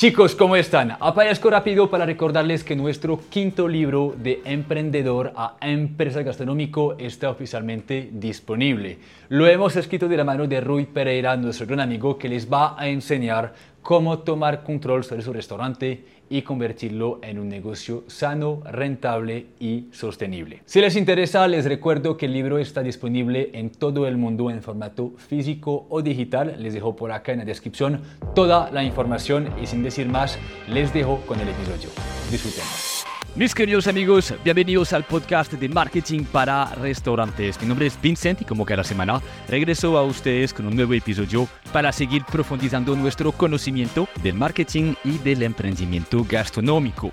Chicos, ¿cómo están? Aparezco rápido para recordarles que nuestro quinto libro de Emprendedor a Empresa Gastronómico está oficialmente disponible. Lo hemos escrito de la mano de Rui Pereira, nuestro gran amigo, que les va a enseñar cómo tomar control sobre su restaurante y convertirlo en un negocio sano, rentable y sostenible. Si les interesa, les recuerdo que el libro está disponible en todo el mundo en formato físico o digital. Les dejo por acá en la descripción toda la información y sin decir más, les dejo con el episodio. Disfruten. Mis queridos amigos, bienvenidos al podcast de marketing para restaurantes. Mi nombre es Vincent y como cada semana regreso a ustedes con un nuevo episodio para seguir profundizando nuestro conocimiento del marketing y del emprendimiento gastronómico.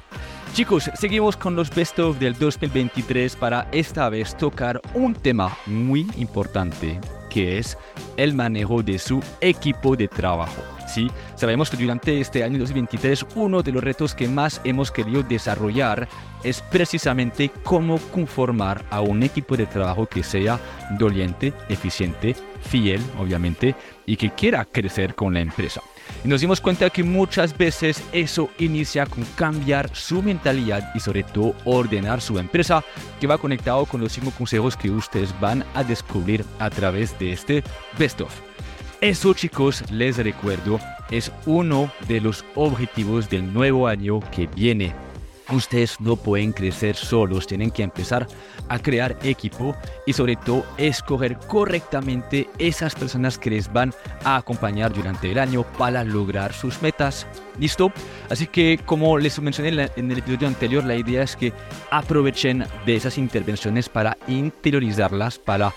Chicos, seguimos con los best of del 2023 para esta vez tocar un tema muy importante que es el manejo de su equipo de trabajo. Sí, sabemos que durante este año 2023 uno de los retos que más hemos querido desarrollar es precisamente cómo conformar a un equipo de trabajo que sea doliente, eficiente, fiel, obviamente, y que quiera crecer con la empresa. Y nos dimos cuenta que muchas veces eso inicia con cambiar su mentalidad y sobre todo ordenar su empresa, que va conectado con los cinco consejos que ustedes van a descubrir a través de este Best of. Eso chicos, les recuerdo, es uno de los objetivos del nuevo año que viene. Ustedes no pueden crecer solos, tienen que empezar a crear equipo y sobre todo escoger correctamente esas personas que les van a acompañar durante el año para lograr sus metas. ¿Listo? Así que como les mencioné en el episodio anterior, la idea es que aprovechen de esas intervenciones para interiorizarlas, para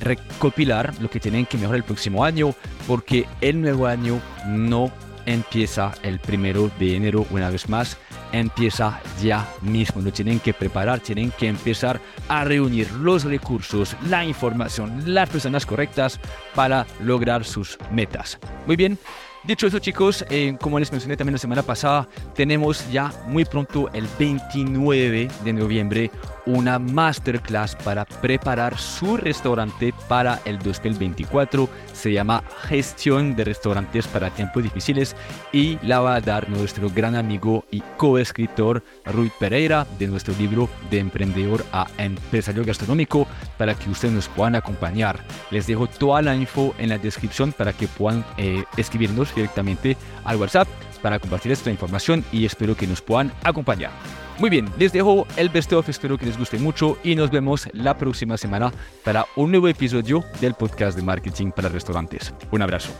recopilar lo que tienen que mejorar el próximo año, porque el nuevo año no empieza el primero de enero una vez más, empieza ya mismo. Lo tienen que preparar, tienen que empezar a reunir los recursos, la información, las personas correctas para lograr sus metas. Muy bien, Dicho eso, chicos, eh, como les mencioné también la semana pasada, tenemos ya muy pronto, el 29 de noviembre, una masterclass para preparar su restaurante para el 2024. Se llama Gestión de Restaurantes para Tiempos Difíciles y la va a dar nuestro gran amigo y coescritor Rui Pereira de nuestro libro de emprendedor a empresario gastronómico para que ustedes nos puedan acompañar. Les dejo toda la info en la descripción para que puedan eh, escribirnos directamente al WhatsApp para compartir esta información y espero que nos puedan acompañar. Muy bien, les dejo el best of, espero que les guste mucho y nos vemos la próxima semana para un nuevo episodio del podcast de marketing para restaurantes. Un abrazo.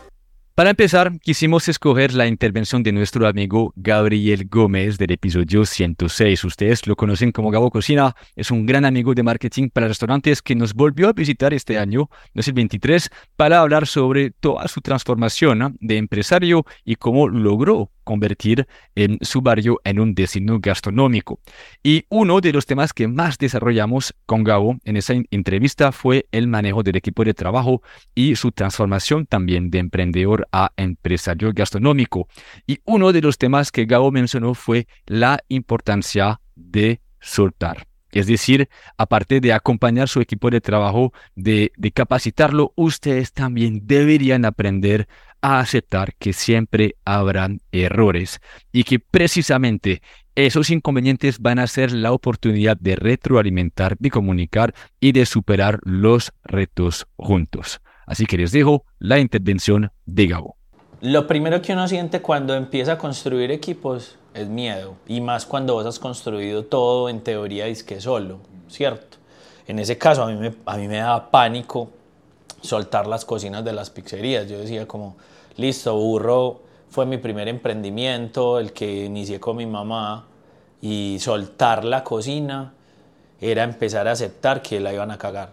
Para empezar, quisimos escoger la intervención de nuestro amigo Gabriel Gómez del episodio 106. Ustedes lo conocen como Gabo Cocina, es un gran amigo de marketing para restaurantes que nos volvió a visitar este año 2023 para hablar sobre toda su transformación de empresario y cómo logró convertir en su barrio en un destino gastronómico. Y uno de los temas que más desarrollamos con Gabo en esa entrevista fue el manejo del equipo de trabajo y su transformación también de emprendedor a empresario gastronómico. Y uno de los temas que Gabo mencionó fue la importancia de soltar. Es decir, aparte de acompañar su equipo de trabajo, de, capacitarlo, ustedes también deberían aprender a aceptar que siempre habrán errores y que precisamente esos inconvenientes van a ser la oportunidad de retroalimentar, de comunicar y de superar los retos juntos. Así que les dejo la intervención de Gabo. Lo primero que uno siente cuando empieza a construir equipos es miedo, y más cuando vos has construido todo en teoría es que solo, ¿cierto? En ese caso a mí me, a mí me daba pánico soltar las cocinas de las pizzerías. Yo decía como, listo, burro fue mi primer emprendimiento, el que inicié con mi mamá, y soltar la cocina era empezar a aceptar que la iban a cagar.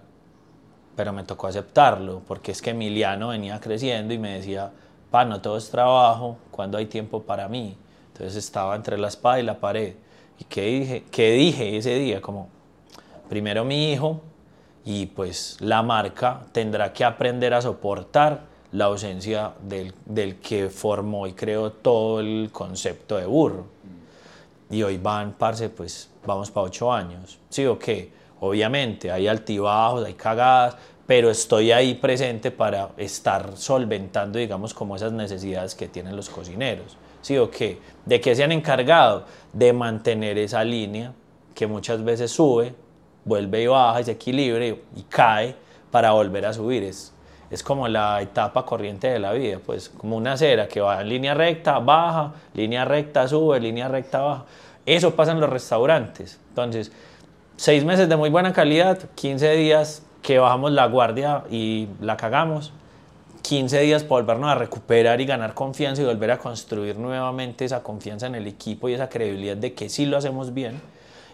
Pero me tocó aceptarlo, porque es que Emiliano venía creciendo y me decía, no todo es trabajo, cuando hay tiempo para mí? Entonces estaba entre la espada y la pared. ¿Y qué dije? ¿Qué dije ese día? Como, primero mi hijo, y pues la marca tendrá que aprender a soportar la ausencia del, del, que formó y creó todo el concepto de burro. Y hoy van, parce, pues vamos para ocho años. Sí o qué, obviamente hay altibajos, hay cagadas, pero estoy ahí presente para estar solventando, digamos, como esas necesidades que tienen los cocineros. ¿Sí o qué? ¿De qué se han encargado? De mantener esa línea que muchas veces sube, vuelve y baja y se equilibra y, cae para volver a subir. Es, es como la etapa corriente de la vida, pues como una acera que va en línea recta, baja, línea recta, sube, línea recta, baja. Eso pasa en los restaurantes. Entonces, seis meses de muy buena calidad, 15 días que bajamos la guardia y la cagamos, 15 días para volvernos a recuperar y ganar confianza y volver a construir nuevamente esa confianza en el equipo y esa credibilidad de que sí lo hacemos bien.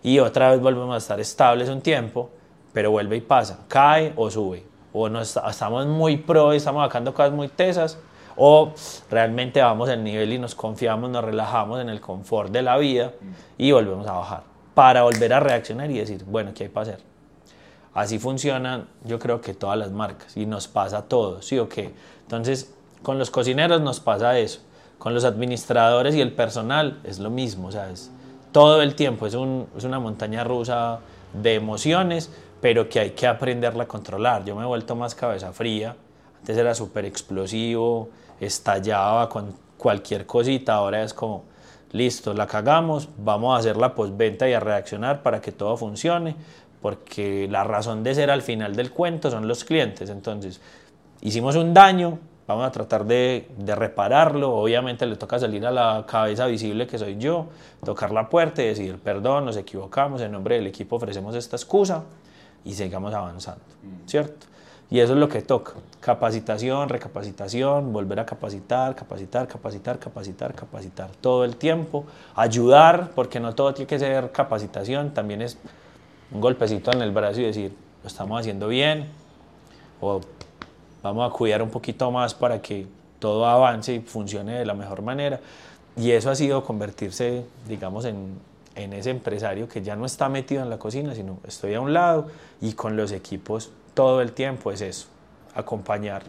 Y otra vez volvemos a estar estables un tiempo, pero vuelve y pasa, cae o sube. O nos, estamos muy pro y estamos sacando cosas muy tesas, o realmente vamos al nivel y nos confiamos, nos relajamos en el confort de la vida y volvemos a bajar para volver a reaccionar y decir, bueno, ¿qué hay para hacer? Así funcionan, yo creo que todas las marcas y nos pasa a todos, ¿sí o qué? Entonces, con los cocineros nos pasa eso, con los administradores y el personal es lo mismo, o sea, es todo el tiempo, es, un, es una montaña rusa de emociones, pero que hay que aprenderla a controlar. Yo me he vuelto más cabeza fría, antes era súper explosivo, estallaba con cualquier cosita, ahora es como, listo, la cagamos, vamos a hacer la postventa y a reaccionar para que todo funcione, porque la razón de ser al final del cuento son los clientes. Entonces, hicimos un daño, vamos a tratar de, de, repararlo. Obviamente le toca salir a la cabeza visible que soy yo, tocar la puerta y decir, perdón, nos equivocamos, en nombre del equipo ofrecemos esta excusa y sigamos avanzando, ¿cierto? Y eso es lo que toca, capacitación, recapacitación, volver a capacitar, capacitar, capacitar, capacitar, capacitar todo el tiempo, ayudar, porque no todo tiene que ser capacitación, también es un golpecito en el brazo y decir, lo estamos haciendo bien, o vamos a cuidar un poquito más para que todo avance y funcione de la mejor manera. Y eso ha sido convertirse, digamos, en, en ese empresario que ya no está metido en la cocina, sino estoy a un lado y con los equipos todo el tiempo es eso, acompañar.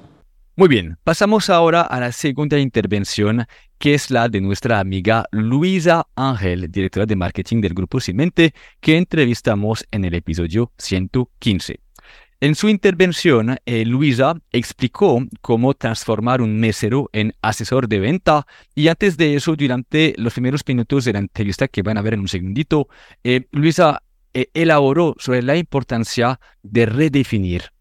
Muy bien, pasamos ahora a la segunda intervención, que es la de nuestra amiga Luisa Ángel, directora de marketing del Grupo Cimente, que entrevistamos en el episodio 115. En su intervención, eh, Luisa explicó cómo transformar un mesero en asesor de venta y antes de eso, durante los primeros minutos de la entrevista que van a ver en un segundito, eh, Luisa eh, elaboró sobre la importancia de redefinir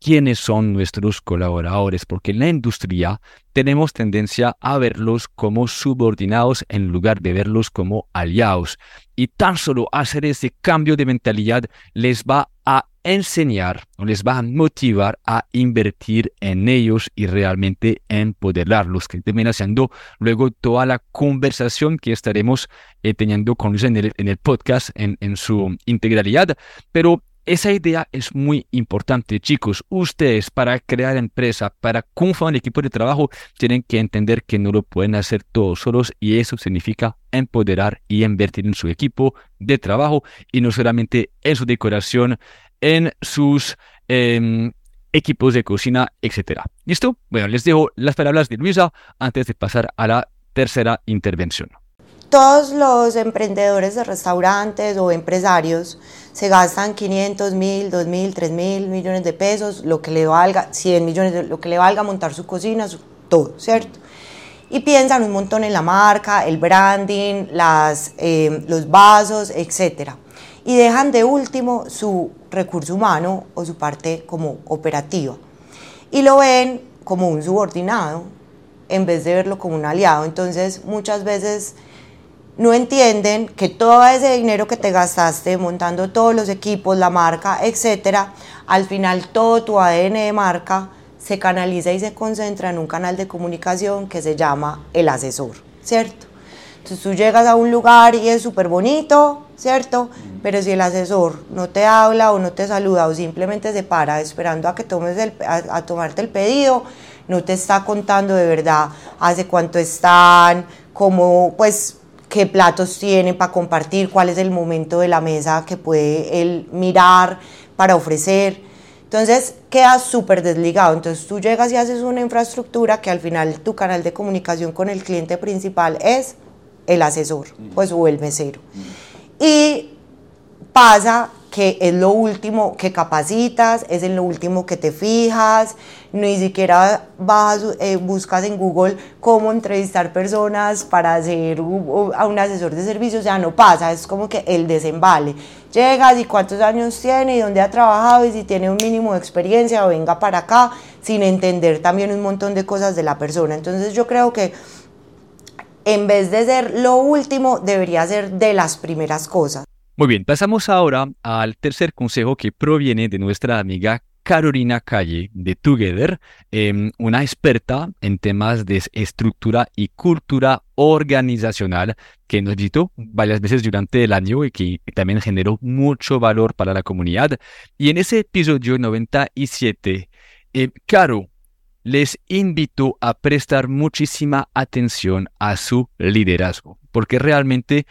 quiénes son nuestros colaboradores, porque en la industria tenemos tendencia a verlos como subordinados en lugar de verlos como aliados. Y tan solo hacer ese cambio de mentalidad les va a enseñar o les va a motivar a invertir en ellos y realmente empoderarlos, que termina siendo luego toda la conversación que estaremos eh, teniendo con Luis en el, en el podcast en, en su integralidad. Pero esa idea es muy importante, chicos. Ustedes para crear empresa, para conformar un equipo de trabajo, tienen que entender que no lo pueden hacer todos solos y eso significa empoderar y invertir en su equipo de trabajo y no solamente en su decoración, en sus em, equipos de cocina, etc. ¿Listo? Bueno, les dejo las palabras de Luisa antes de pasar a la tercera intervención. Todos los emprendedores de restaurantes o empresarios se gastan 500 mil, 2 mil, 3 mil millones de pesos, lo que le valga, 100 millones, lo que le valga montar su cocina, todo, ¿cierto? Y piensan un montón en la marca, el branding, las, eh, los vasos, etc. Y dejan de último su recurso humano o su parte como operativa. Y lo ven como un subordinado en vez de verlo como un aliado. Entonces muchas veces no entienden que todo ese dinero que te gastaste montando todos los equipos, la marca, etcétera, al final todo tu ADN de marca se canaliza y se concentra en un canal de comunicación que se llama el asesor, ¿cierto? Entonces tú llegas a un lugar y es súper bonito, ¿cierto? Pero si el asesor no te habla o no te saluda o simplemente se para esperando a que tomes el, a tomarte el pedido, no te está contando de verdad hace cuánto están, cómo, pues qué platos tienen para compartir, cuál es el momento de la mesa que puede él mirar para ofrecer. Entonces queda súper desligado. Entonces tú llegas y haces una infraestructura que al final tu canal de comunicación con el cliente principal es el asesor, pues o el mesero. Y pasa que es lo último que capacitas, es en lo último que te fijas, ni siquiera vas, eh, buscas en Google cómo entrevistar personas para hacer a un asesor de servicios, o sea, no pasa, es como que el desembale. Llegas y cuántos años tiene y dónde ha trabajado y si tiene un mínimo de experiencia o venga para acá, sin entender también un montón de cosas de la persona. Entonces yo creo que en vez de ser lo último, debería ser de las primeras cosas. Muy bien, pasamos ahora al tercer consejo que proviene de nuestra amiga Carolina Calle de Together, em, una experta en temas de estructura y cultura organizacional que nos visitó varias veces durante el año y que también generó mucho valor para la comunidad. Y en ese episodio 97, eh, Caro les invito a prestar muchísima atención a su liderazgo, porque realmente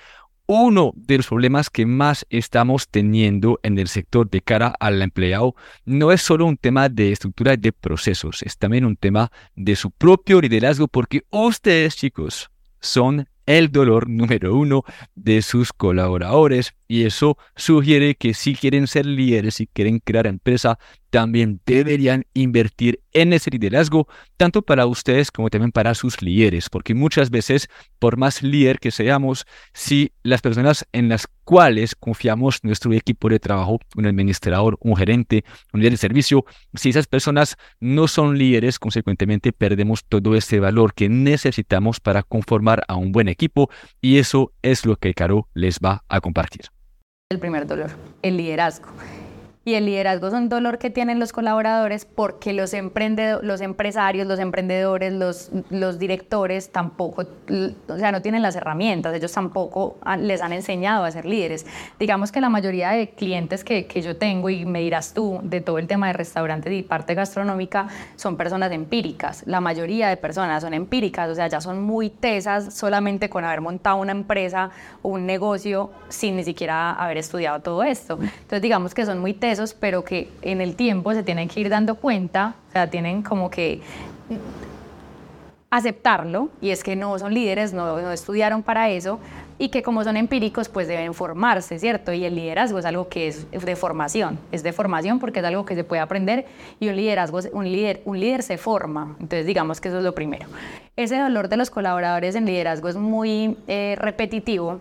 uno de los problemas que más estamos teniendo en el sector de cara al empleado no es solo un tema de estructura y de procesos, es también un tema de su propio liderazgo porque ustedes chicos son el dolor número uno de sus colaboradores y eso sugiere que si quieren ser líderes, si quieren crear empresa, también deberían invertir en ese liderazgo, tanto para ustedes como también para sus líderes, porque muchas veces, por más líder que seamos, si las personas en las cuales confiamos nuestro equipo de trabajo, un administrador, un gerente, un líder de servicio, si esas personas no son líderes, consecuentemente perdemos todo ese valor que necesitamos para conformar a un buen equipo y eso es lo que Caro les va a compartir. El primer dolor, el liderazgo. Y el liderazgo es un dolor que tienen los colaboradores porque los, los empresarios, los emprendedores, los, los directores tampoco, o sea, no tienen las herramientas, ellos tampoco les han enseñado a ser líderes. Digamos que la mayoría de clientes que, que yo tengo, y me dirás tú, de todo el tema de restaurantes y parte gastronómica, son personas empíricas. La mayoría de personas son empíricas, o sea, ya son muy tesas solamente con haber montado una empresa o un negocio sin ni siquiera haber estudiado todo esto. Entonces, digamos que son muy tesas pero que en el tiempo se tienen que ir dando cuenta, o sea, tienen como que aceptarlo, y es que no son líderes, no, no, estudiaron para eso, y que como son empíricos, pues deben formarse, ¿cierto? Y el liderazgo es algo que es de formación, es de formación porque es algo que se puede aprender, y un liderazgo, un líder, un líder se forma, entonces digamos que eso es lo primero. Ese dolor de los colaboradores en liderazgo es muy eh, repetitivo,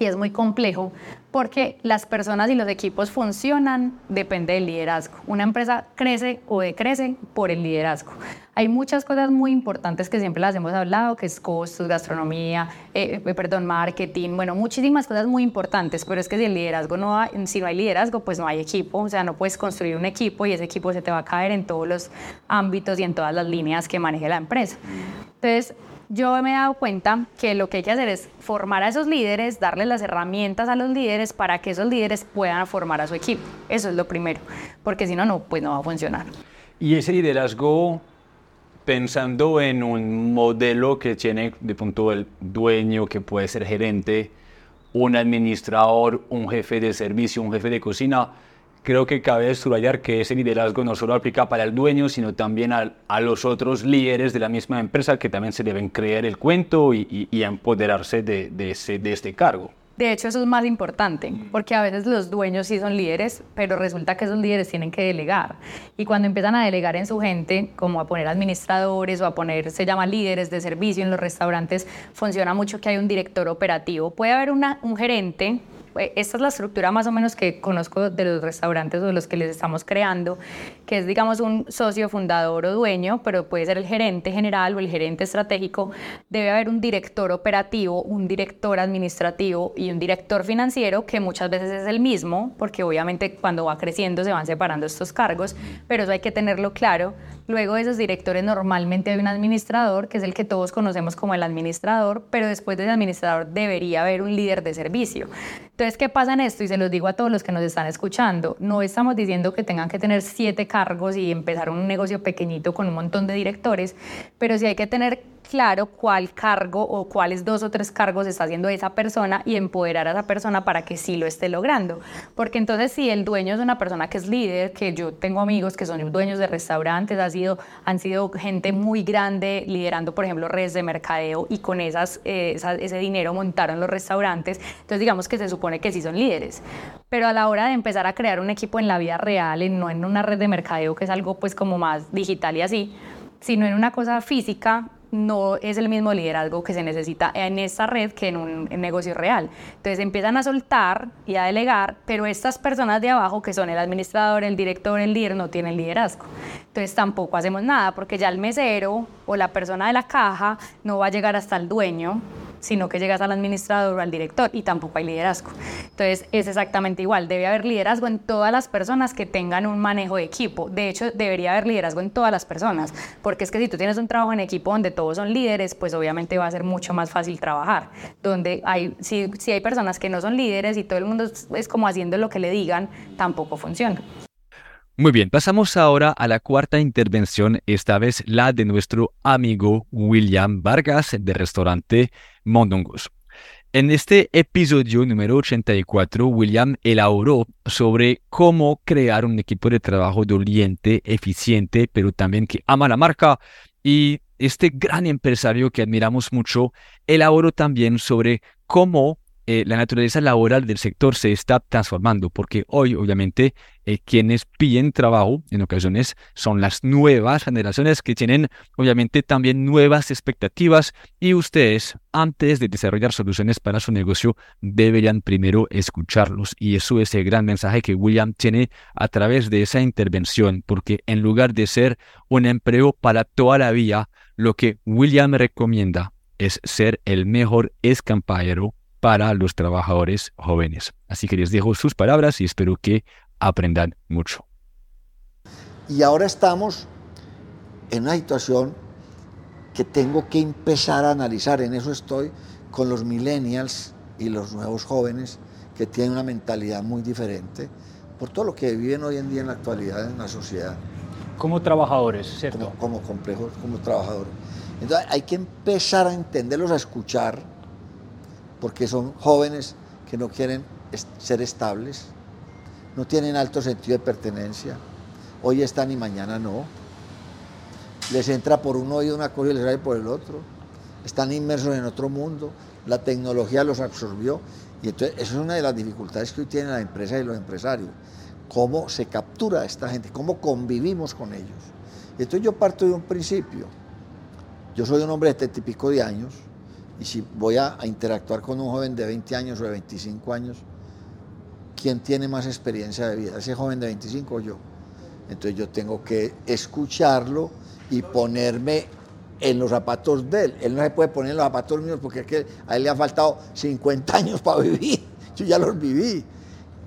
y es muy complejo porque las personas y los equipos funcionan depende del liderazgo. Una empresa crece o decrece por el liderazgo. Hay muchas cosas muy importantes que siempre las hemos hablado, que es costos, gastronomía, eh, eh, perdón, marketing, bueno, muchísimas cosas muy importantes, pero es que si el liderazgo no hay, si no hay liderazgo, pues no hay equipo, o sea, no puedes construir un equipo y ese equipo se te va a caer en todos los ámbitos y en todas las líneas que maneje la empresa. Entonces, yo me he dado cuenta que lo que hay que hacer es formar a esos líderes, darles las herramientas a los líderes para que esos líderes puedan formar a su equipo. Eso es lo primero, porque si no, no, pues no va a funcionar. Y ese liderazgo, pensando en un modelo que tiene de punto el dueño, que puede ser gerente, un administrador, un jefe de servicio, un jefe de cocina, creo que cabe subrayar que ese liderazgo no solo aplica para el dueño, sino también a, a los otros líderes de la misma empresa que también se deben creer el cuento y, y, empoderarse de, de, ese, de este cargo. De hecho, eso es más importante, porque a veces los dueños sí son líderes, pero resulta que esos líderes tienen que delegar. Y cuando empiezan a delegar en su gente, como a poner administradores o a poner, se llama líderes de servicio en los restaurantes, funciona mucho que hay un director operativo. Puede haber una, un gerente esta es la estructura más o menos que conozco de los restaurantes o de los que les estamos creando, que es, digamos, un socio fundador o dueño, pero puede ser el gerente general o el gerente estratégico. Debe haber un director operativo, un director administrativo y un director financiero, que muchas veces es el mismo, porque obviamente cuando va creciendo se van separando estos cargos, pero eso hay que tenerlo claro. Luego de esos directores normalmente hay un administrador, que es el que todos conocemos como el administrador, pero después del administrador debería haber un líder de servicio. Entonces, ¿qué pasa en esto? Y se los digo a todos los que nos están escuchando. No estamos diciendo que tengan que tener siete cargos y empezar un negocio pequeñito con un montón de directores, pero sí hay que tener claro cuál cargo o cuáles dos o tres cargos está haciendo esa persona y empoderar a esa persona para que sí lo esté logrando. Porque entonces si el dueño es una persona que es líder, que yo tengo amigos que son dueños de restaurantes, ha sido, han sido gente muy grande liderando, por ejemplo, redes de mercadeo y con esas, eh, ese dinero montaron los restaurantes, entonces digamos que se supone que sí son líderes. Pero a la hora de empezar a crear un equipo en la vida real, no en una red de mercadeo que es algo pues como más digital y así, sino en una cosa física, no es el mismo liderazgo que se necesita en esta red que en un negocio real. Entonces empiezan a soltar y a delegar, pero estas personas de abajo, que son el administrador, el director, el líder, no tienen liderazgo. Entonces tampoco hacemos nada porque ya el mesero o la persona de la caja no va a llegar hasta el dueño sino que llegas al administrador o al director y tampoco hay liderazgo. Entonces es exactamente igual, debe haber liderazgo en todas las personas que tengan un manejo de equipo. De hecho, debería haber liderazgo en todas las personas, porque es que si tú tienes un trabajo en equipo donde todos son líderes, pues obviamente va a ser mucho más fácil trabajar. Donde hay, si, si hay personas que no son líderes y todo el mundo es como haciendo lo que le digan, tampoco funciona. Muy bien, pasamos ahora a la cuarta intervención, esta vez la de nuestro amigo William Vargas del restaurante Mondongos. En este episodio número 84, William elaboró sobre cómo crear un equipo de trabajo doliente, eficiente, pero también que ama la marca. Y este gran empresario que admiramos mucho elaboró también sobre cómo eh, la naturaleza laboral del sector se está transformando, porque hoy obviamente eh, quienes piden trabajo en ocasiones son las nuevas generaciones que tienen obviamente también nuevas expectativas y ustedes antes de desarrollar soluciones para su negocio deberían primero escucharlos y eso es el gran mensaje que William tiene a través de esa intervención, porque en lugar de ser un empleo para toda la vida, lo que William recomienda es ser el mejor escampaero para los trabajadores jóvenes. Así que les dejo sus palabras y espero que aprendan mucho. Y ahora estamos en una situación que tengo que empezar a analizar, en eso estoy con los millennials y los nuevos jóvenes que tienen una mentalidad muy diferente por todo lo que viven hoy en día en la actualidad en la sociedad. Como trabajadores, ¿cierto? Como, como complejos, como trabajadores. Entonces hay que empezar a entenderlos, a escuchar, porque son jóvenes que no quieren ser estables, no tienen alto sentido de pertenencia, hoy están y mañana no. Les entra por un oído una cosa y les sale por el otro. Están inmersos en otro mundo, la tecnología los absorbió y entonces eso es una de las dificultades que hoy tienen las empresas y los empresarios. Cómo se captura a esta gente, cómo convivimos con ellos. entonces yo parto de un principio. Yo soy un hombre de este típico de años, y si voy a, interactuar con un joven de 20 años o de 25 años, ¿quién tiene más experiencia de vida? ¿Ese joven de 25 o yo? Entonces yo tengo que escucharlo y ponerme en los zapatos de él. Él no se puede poner en los zapatos míos porque es que a él le ha faltado 50 años para vivir. Yo ya los viví.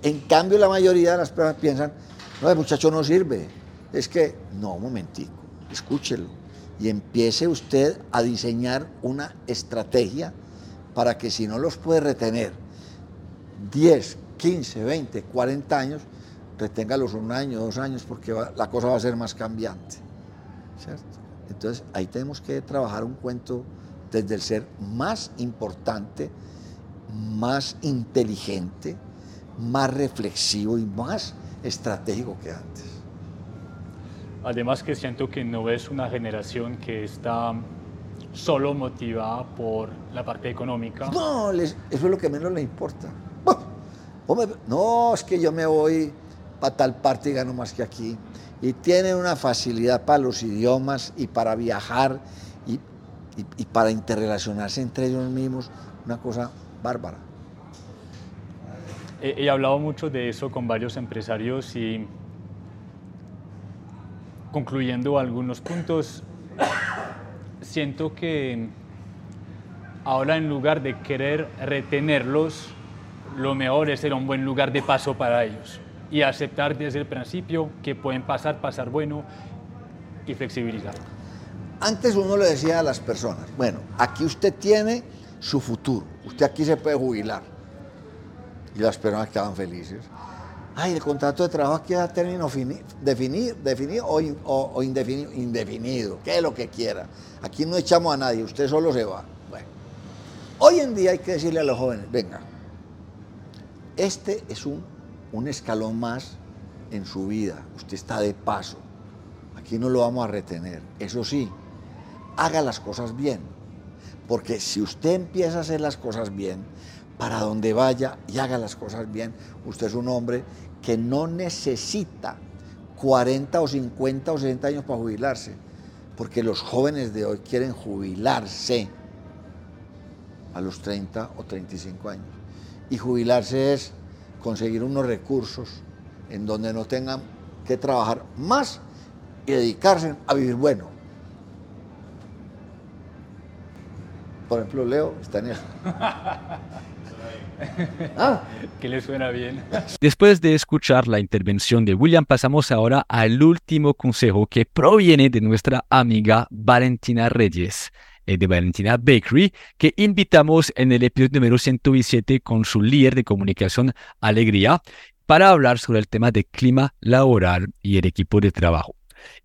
En cambio, la mayoría de las personas piensan, no, el muchacho no sirve. Es que, no, un momentico, escúchelo y empiece usted a diseñar una estrategia para que si no los puede retener 10, 15, 20, 40 años, reténgalos un año, dos años, porque la cosa va a ser más cambiante. ¿cierto? Entonces ahí tenemos que trabajar un cuento desde el ser más importante, más inteligente, más reflexivo y más estratégico que antes. Además que siento que no es una generación que está solo motivada por la parte económica. No, eso es lo que menos le importa. No, es que yo me voy para tal parte y gano más que aquí. Y tienen una facilidad para los idiomas y para viajar y, y para interrelacionarse entre ellos mismos, una cosa bárbara. He, he hablado mucho de eso con varios empresarios y concluyendo algunos puntos, siento que ahora en lugar de querer retenerlos, lo mejor es ser un buen lugar de paso para ellos y aceptar desde el principio que pueden pasar, pasar bueno y flexibilizar. Antes uno le decía a las personas, bueno, aquí usted tiene su futuro, usted aquí se puede jubilar. Y las personas quedaban felices. Ay, el contrato de trabajo aquí a término definido, definido o, indefinido, indefinido, que es lo que quiera. Aquí no echamos a nadie, usted solo se va. Bueno, hoy en día hay que decirle a los jóvenes, venga, este es un, un escalón más en su vida, usted está de paso, aquí no lo vamos a retener. Eso sí, haga las cosas bien, porque si usted empieza a hacer las cosas bien, para donde vaya y haga las cosas bien. Usted es un hombre que no necesita 40 o 50 o 60 años para jubilarse, porque los jóvenes de hoy quieren jubilarse a los 30 o 35 años. Y jubilarse es conseguir unos recursos en donde no tengan que trabajar más y dedicarse a vivir bueno. Por ejemplo, Leo está en eso. Ah. Que le suena bien. Después de escuchar la intervención de William, pasamos ahora al último consejo que proviene de nuestra amiga Valentina Reyes eh, de Valentina Bakery, que invitamos en el episodio número 117 con su líder de comunicación Alegría para hablar sobre el tema de clima laboral y el equipo de trabajo.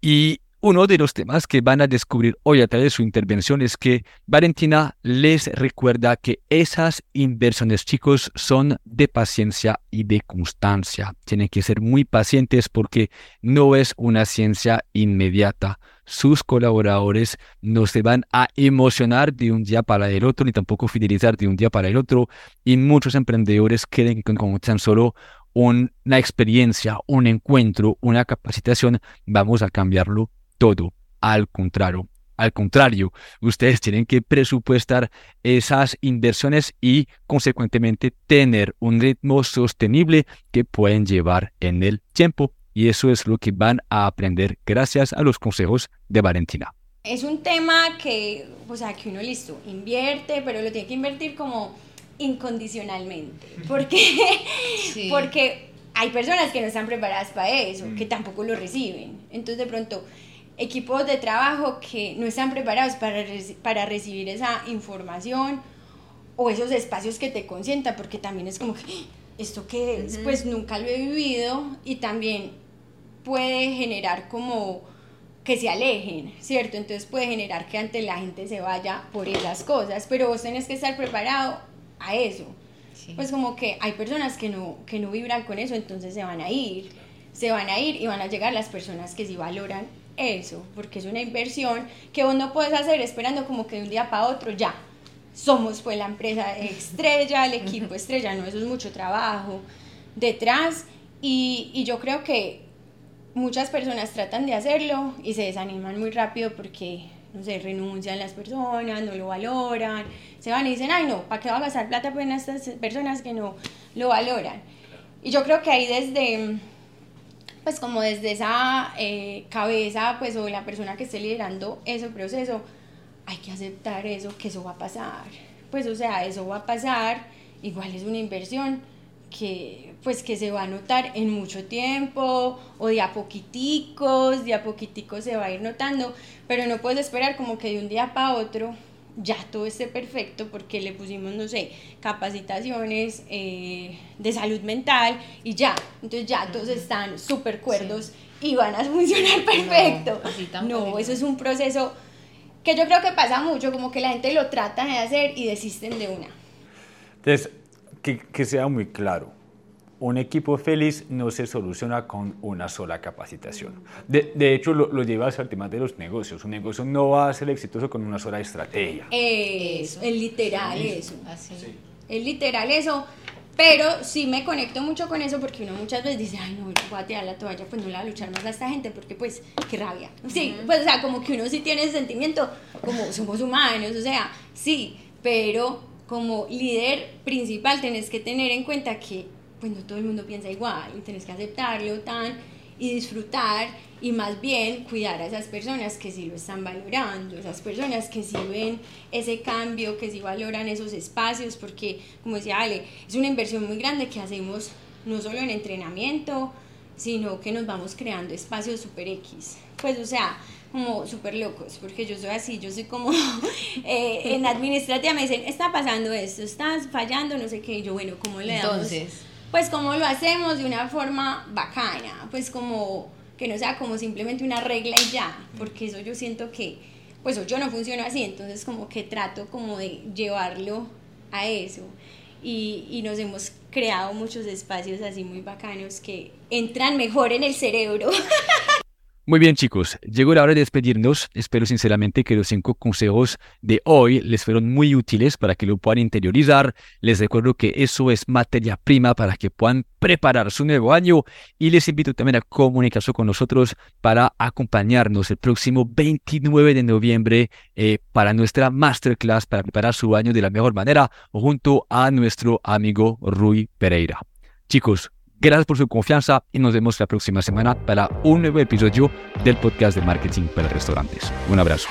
Y uno de los temas que van a descubrir hoy a través de su intervención es que Valentina les recuerda que esas inversiones, chicos, son de paciencia y de constancia. Tienen que ser muy pacientes porque no es una ciencia inmediata. Sus colaboradores no se van a emocionar de un día para el otro, ni tampoco fidelizar de un día para el otro. Y muchos emprendedores creen que con tan solo una experiencia, un encuentro, una capacitación, vamos a cambiarlo todo. Al contrario, al contrario, ustedes tienen que presupuestar esas inversiones y consecuentemente tener un ritmo sostenible que pueden llevar en el tiempo. Y eso es lo que van a aprender gracias a los consejos de Valentina. Es un tema que, o sea, que uno listo, invierte, pero lo tiene que invertir como incondicionalmente. Porque, porque hay personas que no están preparadas para eso, que mm. tampoco lo reciben. Entonces de pronto equipos de trabajo que no están preparados para, para recibir esa información o esos espacios que te consientan, porque también es como que, ah, ¿esto qué es? Pues nunca lo he vivido y también puede generar como que se alejen, ¿cierto? Entonces puede generar que ante la gente se vaya por esas cosas, pero vos tenés que estar preparado a eso. Pues como que hay personas que no, que no vibran con eso, entonces se van a ir, se van a ir y van a llegar las personas que sí valoran eso, porque es una inversión que vos no puedes hacer esperando como que de un día para otro ya somos pues la empresa estrella, el equipo estrella, no, eso es mucho trabajo detrás y, yo creo que muchas personas tratan de hacerlo y se desaniman muy rápido porque no sé, renuncian las personas, no lo valoran, se van y dicen, ay no, ¿para qué va a gastar plata pues en estas personas que no lo valoran? Y yo creo que ahí desde pues como desde esa eh, cabeza, pues o la persona que esté liderando ese proceso, hay que aceptar eso, que eso va a pasar. Pues o sea, eso va a pasar, igual es una inversión que pues que se va a notar en mucho tiempo o de a poquiticos, de a poquiticos se va a ir notando, pero no puedes esperar como que de un día para otro ya todo esté perfecto porque le pusimos, no sé, capacitaciones eh, de salud mental y ya, entonces ya todos están súper cuerdos y van a funcionar perfecto. No, eso es un proceso que yo creo que pasa mucho, como que la gente lo trata de hacer y desisten de una. Entonces, que, que sea muy claro un equipo feliz no se soluciona con una sola capacitación. De, de hecho, lo, lo, llevas al tema de los negocios. Un negocio no va a ser exitoso con una sola estrategia. Eso, es literal eso. Así. Es literal eso. Pero sí me conecto mucho con eso porque uno muchas veces dice, ay, no, voy a tirar la toalla, pues no la voy a luchar más a esta gente porque pues, qué rabia. Sí, pues o sea, como que uno sí tiene ese sentimiento, como somos humanos, o sea, sí, pero como líder principal tenés que tener en cuenta que pues no todo el mundo piensa igual y tienes que aceptarlo tan y disfrutar y más bien cuidar a esas personas que sí lo están valorando, esas personas que sí ven ese cambio, que sí valoran esos espacios, porque como decía Ale, es una inversión muy grande que hacemos no solo en entrenamiento, sino que nos vamos creando espacios super X. Pues o sea, como súper locos, porque yo soy así, yo soy como eh, en administrativa me dicen, está pasando esto, estás fallando, no sé qué, y yo bueno, ¿cómo le damos? Entonces pues cómo lo hacemos de una forma bacana, pues como que no sea como simplemente una regla y ya, porque eso yo siento que, pues yo no funciono así, entonces como que trato como de llevarlo a eso. Y, y, nos hemos creado muchos espacios así muy bacanos que entran mejor en el cerebro. Muy bien chicos, llegó la hora de despedirnos. Espero sinceramente que los cinco consejos de hoy les fueron muy útiles para que lo puedan interiorizar. Les recuerdo que eso es materia prima para que puedan preparar su nuevo año y les invito también a comunicarse con nosotros para acompañarnos el próximo 29 de noviembre eh, para nuestra masterclass para preparar su año de la mejor manera junto a nuestro amigo Rui Pereira. Chicos, Gracias por su confianza y nos vemos la próxima semana para un nuevo episodio del podcast de marketing para restaurantes. Un abrazo.